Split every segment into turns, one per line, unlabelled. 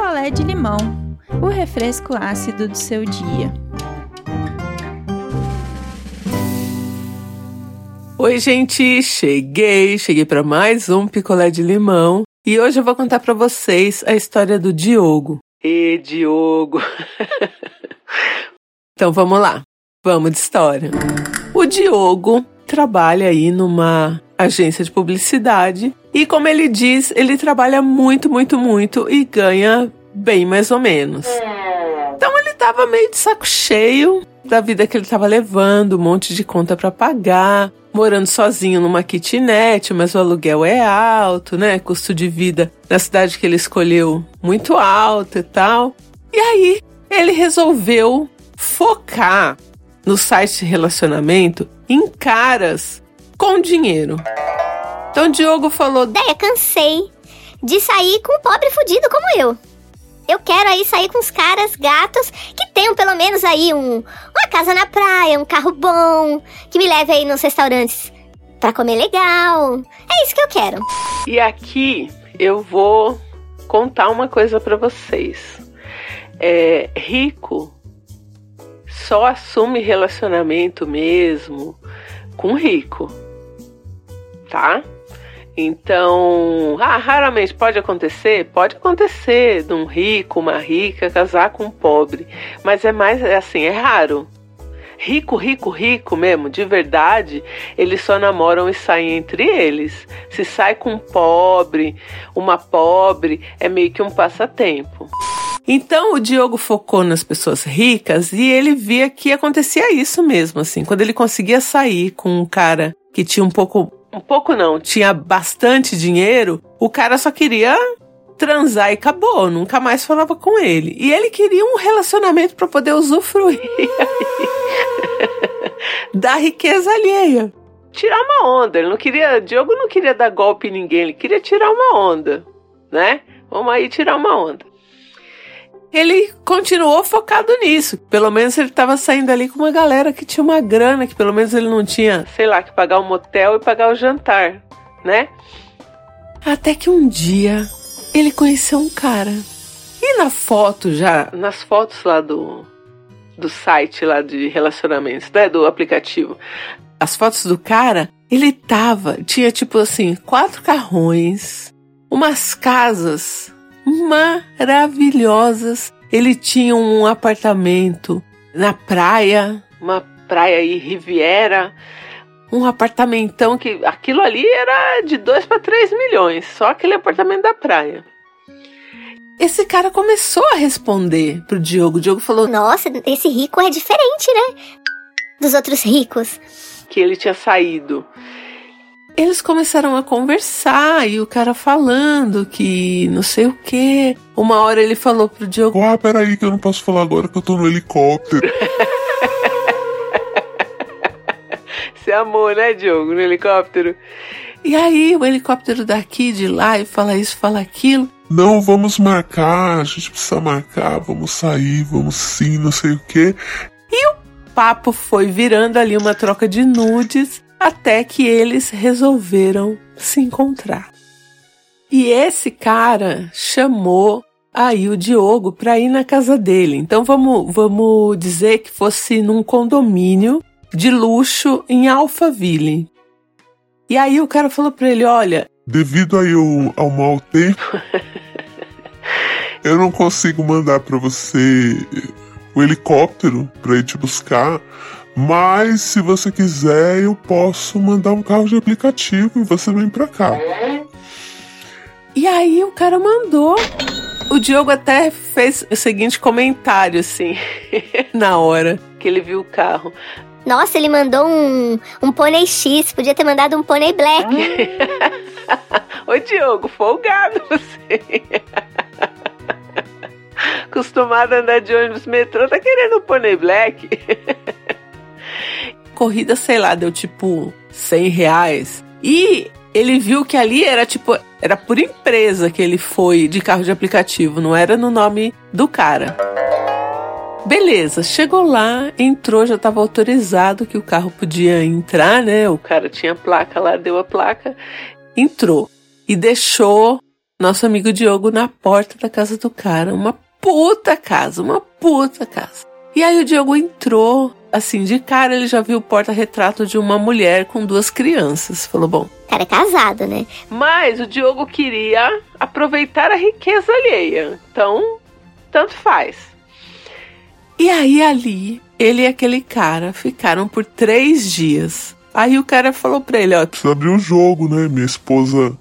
picolé de limão, o refresco ácido do seu dia.
Oi, gente, cheguei, cheguei para mais um picolé de limão e hoje eu vou contar para vocês a história do Diogo. E Diogo. então vamos lá. Vamos de história. O Diogo trabalha aí numa agência de publicidade e como ele diz, ele trabalha muito, muito, muito e ganha bem mais ou menos. Então ele tava meio de saco cheio da vida que ele tava levando, um monte de conta para pagar, morando sozinho numa kitnet, mas o aluguel é alto, né? Custo de vida na cidade que ele escolheu muito alto e tal. E aí ele resolveu focar no site de relacionamento em caras com dinheiro. Então Diogo falou:
Deia, cansei de sair com um pobre fudido como eu. Eu quero aí sair com os caras gatos que tenham pelo menos aí um, uma casa na praia, um carro bom, que me leve aí nos restaurantes para comer legal. É isso que eu quero.
E aqui eu vou contar uma coisa para vocês. É, rico só assume relacionamento mesmo com rico, tá? Então, ah, raramente pode acontecer? Pode acontecer de um rico, uma rica casar com um pobre, mas é mais é assim, é raro. Rico, rico, rico mesmo, de verdade, eles só namoram e saem entre eles. Se sai com um pobre, uma pobre, é meio que um passatempo. Então o Diogo focou nas pessoas ricas e ele via que acontecia isso mesmo, assim. Quando ele conseguia sair com um cara que tinha um pouco um pouco não, tinha bastante dinheiro, o cara só queria transar e acabou, nunca mais falava com ele. E ele queria um relacionamento para poder usufruir da riqueza alheia. Tirar uma onda, ele não queria, Diogo não queria dar golpe em ninguém, ele queria tirar uma onda, né? Vamos aí tirar uma onda ele continuou focado nisso. Pelo menos ele estava saindo ali com uma galera que tinha uma grana, que pelo menos ele não tinha, sei lá, que pagar o um motel e pagar o jantar, né? Até que um dia ele conheceu um cara. E na foto já, nas fotos lá do, do site lá de relacionamentos, né, do aplicativo, as fotos do cara, ele tava, tinha tipo assim, quatro carrões, umas casas maravilhosas. Ele tinha um apartamento na praia, uma praia aí, Riviera, um apartamentão que aquilo ali era de 2 para 3 milhões, só aquele apartamento da praia. Esse cara começou a responder pro Diogo. O Diogo falou:
Nossa, esse rico é diferente, né? Dos outros ricos.
Que ele tinha saído. Eles começaram a conversar e o cara falando que não sei o que. Uma hora ele falou pro Diogo:
Ah, peraí, que eu não posso falar agora que eu tô no helicóptero.
Você amou, né, Diogo, no helicóptero? E aí, o helicóptero daqui, de lá, e fala isso, fala aquilo.
Não, vamos marcar, a gente precisa marcar, vamos sair, vamos sim, não sei o que.
E o papo foi virando ali uma troca de nudes até que eles resolveram se encontrar. E esse cara chamou aí o Diogo para ir na casa dele. Então vamos, vamos dizer que fosse num condomínio de luxo em Alphaville. E aí o cara falou para ele, olha,
devido aí ao, mau tempo, eu não consigo mandar para você o helicóptero para ir te buscar, mas se você quiser, eu posso mandar um carro de aplicativo e você vem pra cá.
E aí o cara mandou. O Diogo até fez o seguinte comentário, assim, na hora que ele viu o carro.
Nossa, ele mandou um, um pônei X, podia ter mandado um pônei black.
Ô Diogo, folgado você. Acostumado a andar de ônibus metrô, tá querendo um pônei black? Corrida, sei lá, deu tipo 100 reais. E ele viu que ali era tipo, era por empresa que ele foi de carro de aplicativo, não era no nome do cara. Beleza, chegou lá, entrou, já estava autorizado que o carro podia entrar, né? O cara tinha placa lá, deu a placa, entrou e deixou nosso amigo Diogo na porta da casa do cara. Uma puta casa, uma puta casa. E aí o Diogo entrou, assim, de cara ele já viu o porta-retrato de uma mulher com duas crianças. Falou, bom.
O cara é casado, né?
Mas o Diogo queria aproveitar a riqueza alheia. Então, tanto faz. E aí ali, ele e aquele cara ficaram por três dias. Aí o cara falou pra ele, ó.
Precisa abrir o jogo, né? Minha esposa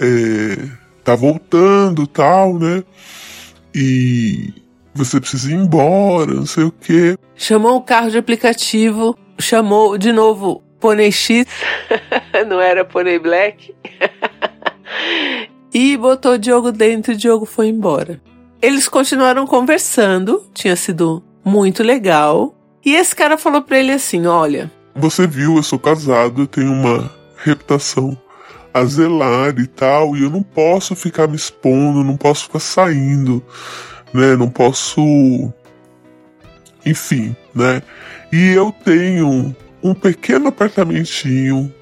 é, tá voltando tal, né? E você precisa ir embora, não sei o quê.
Chamou o carro de aplicativo, chamou de novo Pônei X, não era Pônei Black, e botou o Diogo dentro e o Diogo foi embora. Eles continuaram conversando, tinha sido muito legal. E esse cara falou pra ele assim: Olha.
Você viu, eu sou casado, eu tenho uma reputação a zelar e tal, e eu não posso ficar me expondo, não posso ficar saindo né? Não posso. Enfim, né? E eu tenho um pequeno apartamentinho,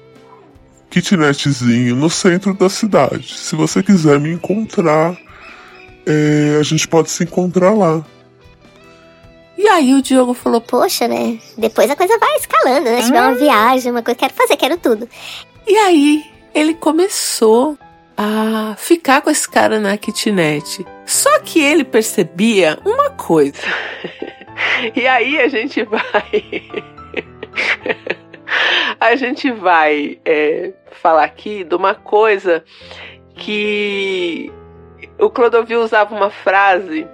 kitnetzinho, no centro da cidade. Se você quiser me encontrar, é, a gente pode se encontrar lá.
E aí o Diogo falou:
Poxa, né? Depois a coisa vai escalando, né? Se tiver uma viagem, uma coisa, quero fazer, quero tudo.
E aí ele começou a ficar com esse cara na kitnet. Só que ele percebia uma coisa. e aí a gente vai. a gente vai é, falar aqui de uma coisa que o Clodovil usava uma frase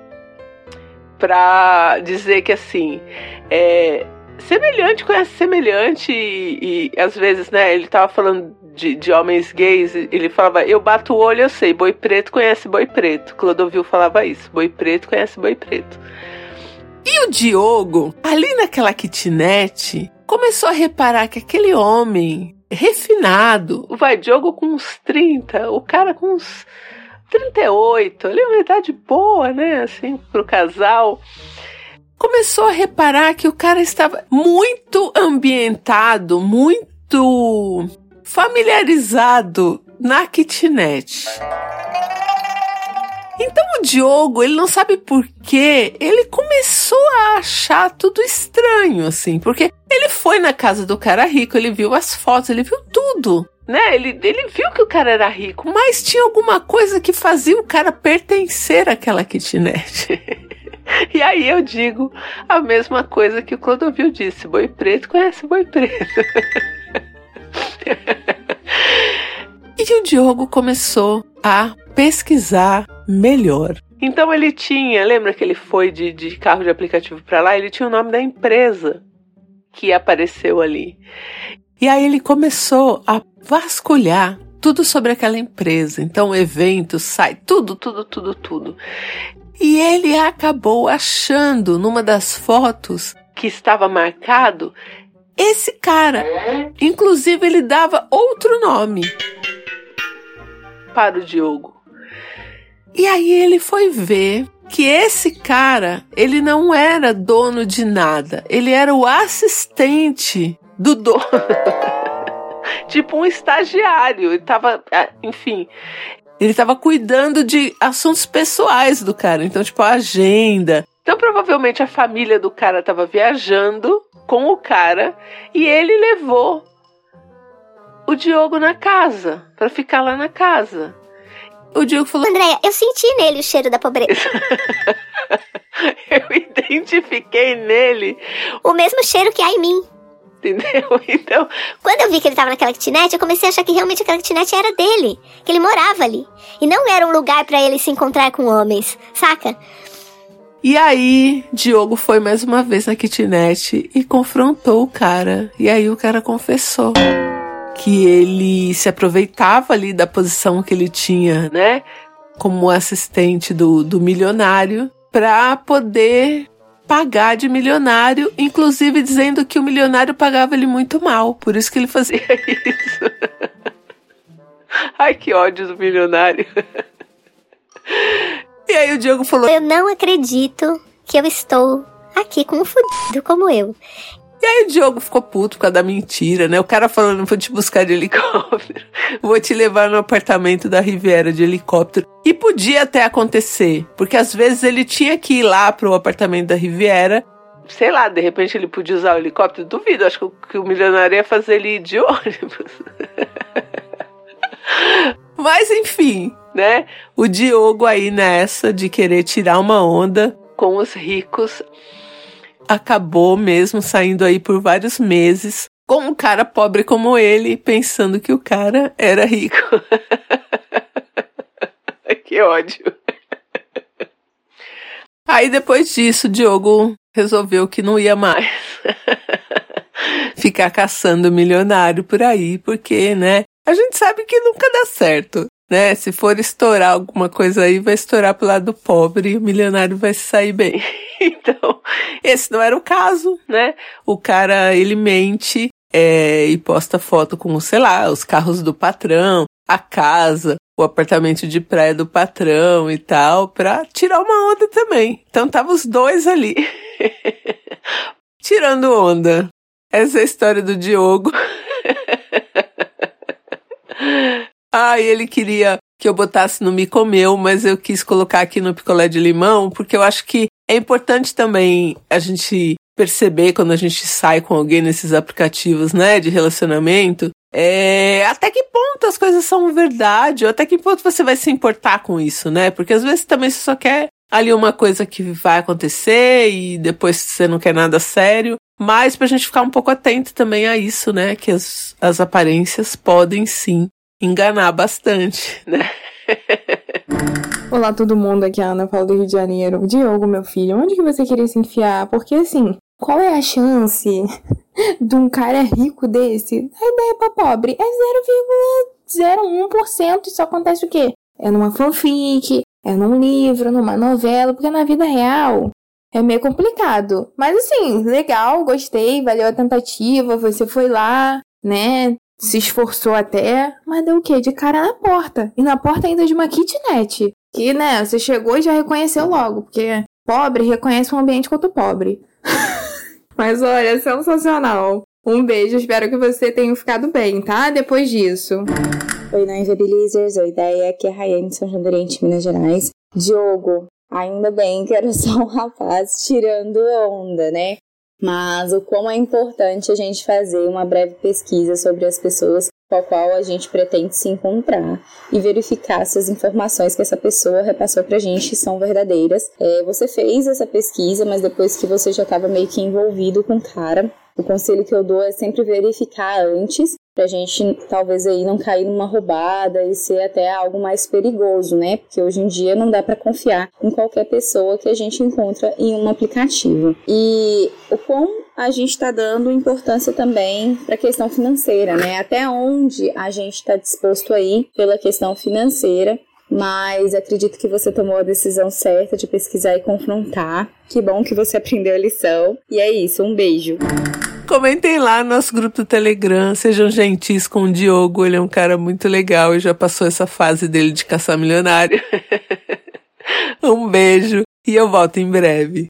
para dizer que assim é, semelhante conhece semelhante e, e, às vezes né ele tava falando de, de homens gays, ele falava, eu bato o olho, eu sei, boi preto conhece boi preto. Clodovil falava isso, boi preto conhece boi preto. E o Diogo, ali naquela kitnet, começou a reparar que aquele homem refinado, vai, Diogo com uns 30, o cara com uns 38, ali é uma idade boa, né, assim, pro casal começou a reparar que o cara estava muito ambientado, muito familiarizado na kitnet. Então o Diogo, ele não sabe por quê, ele começou a achar tudo estranho, assim, porque ele foi na casa do cara rico, ele viu as fotos, ele viu tudo, né? Ele, ele viu que o cara era rico, mas tinha alguma coisa que fazia o cara pertencer àquela kitnet. e aí eu digo a mesma coisa que o Clodovil disse: boi preto conhece boi preto. e o Diogo começou a pesquisar melhor. Então ele tinha, lembra que ele foi de, de carro de aplicativo para lá? Ele tinha o nome da empresa que apareceu ali. E aí ele começou a vasculhar tudo sobre aquela empresa. Então, eventos, sai, tudo, tudo, tudo, tudo. E ele acabou achando numa das fotos que estava marcado esse cara. Inclusive, ele dava outro nome para o Diogo. E aí ele foi ver que esse cara, ele não era dono de nada, ele era o assistente do dono. tipo um estagiário, ele tava, ah, enfim, ele tava cuidando de assuntos pessoais do cara, então tipo a agenda. Então provavelmente a família do cara tava viajando com o cara e ele levou o Diogo na casa, para ficar lá na casa. O Diogo falou:
Andréia, eu senti nele o cheiro da pobreza.
eu identifiquei nele
o mesmo cheiro que há em mim.
Entendeu? Então.
Quando eu vi que ele tava naquela kitnet, eu comecei a achar que realmente aquela kitnet era dele. Que ele morava ali. E não era um lugar para ele se encontrar com homens, saca?
E aí, Diogo foi mais uma vez na kitnet e confrontou o cara. E aí o cara confessou que ele se aproveitava ali da posição que ele tinha, né? Como assistente do, do milionário, para poder pagar de milionário, inclusive dizendo que o milionário pagava ele muito mal, por isso que ele fazia isso. Ai, que ódio do milionário. E aí o Diogo falou:
Eu não acredito que eu estou aqui com um fudido como eu.
E aí o Diogo ficou puto por causa da mentira, né? O cara falando, vou te buscar de helicóptero, vou te levar no apartamento da Riviera de helicóptero. E podia até acontecer, porque às vezes ele tinha que ir lá pro apartamento da Riviera. Sei lá, de repente ele podia usar o helicóptero, duvido, acho que o, que o milionário ia fazer ele ir de ônibus. Mas enfim, né? O Diogo aí nessa de querer tirar uma onda com os ricos acabou mesmo saindo aí por vários meses com um cara pobre como ele, pensando que o cara era rico. que ódio. Aí depois disso, Diogo resolveu que não ia mais ficar caçando milionário por aí, porque, né? A gente sabe que nunca dá certo né? Se for estourar alguma coisa aí, vai estourar pro lado pobre e o milionário vai sair bem. então, esse não era o caso, né? O cara, ele mente é, e posta foto com, sei lá, os carros do patrão, a casa, o apartamento de praia do patrão e tal, pra tirar uma onda também. Então tava os dois ali, tirando onda. Essa é a história do Diogo. Ah, ele queria que eu botasse no Me Comeu, mas eu quis colocar aqui no picolé de limão, porque eu acho que é importante também a gente perceber quando a gente sai com alguém nesses aplicativos, né, de relacionamento, é, até que ponto as coisas são verdade, ou até que ponto você vai se importar com isso, né? Porque às vezes também você só quer ali uma coisa que vai acontecer e depois você não quer nada sério. Mas pra gente ficar um pouco atento também a isso, né? Que as, as aparências podem sim enganar bastante, né?
Olá todo mundo, aqui é a Ana, falo do Rio de Janeiro. Diogo, meu filho, onde que você queria se enfiar? Porque assim, qual é a chance de um cara rico desse? A ideia pra pobre é 0,01% isso acontece o quê? É numa fanfic, é num livro, numa novela, porque na vida real é meio complicado. Mas assim, legal, gostei, valeu a tentativa, você foi lá, né? se esforçou até, mas deu o quê? De cara na porta. E na porta ainda de uma kitnet. Que, né, você chegou e já reconheceu logo, porque pobre reconhece um ambiente quanto pobre. mas olha, sensacional. Um beijo, espero que você tenha ficado bem, tá? Depois disso.
Oi, não Inviabilizers. Oi, ideia aqui é a Rayane São João Minas Gerais. Diogo, ainda bem que era só um rapaz tirando onda, né? mas o como é importante a gente fazer uma breve pesquisa sobre as pessoas com a qual a gente pretende se encontrar e verificar se as informações que essa pessoa repassou pra gente são verdadeiras. É, você fez essa pesquisa, mas depois que você já estava meio que envolvido com o cara, o conselho que eu dou é sempre verificar antes pra gente talvez aí não cair numa roubada e ser até algo mais perigoso, né? Porque hoje em dia não dá para confiar em qualquer pessoa que a gente encontra em um aplicativo. E o quão a gente está dando importância também para a questão financeira, né? Até onde a gente está disposto aí pela questão financeira mas acredito que você tomou a decisão certa de pesquisar e confrontar. Que bom que você aprendeu a lição. E é isso, um beijo.
Comentem lá no nosso grupo do Telegram, sejam gentis com o Diogo, ele é um cara muito legal e já passou essa fase dele de caçar milionário. um beijo e eu volto em breve.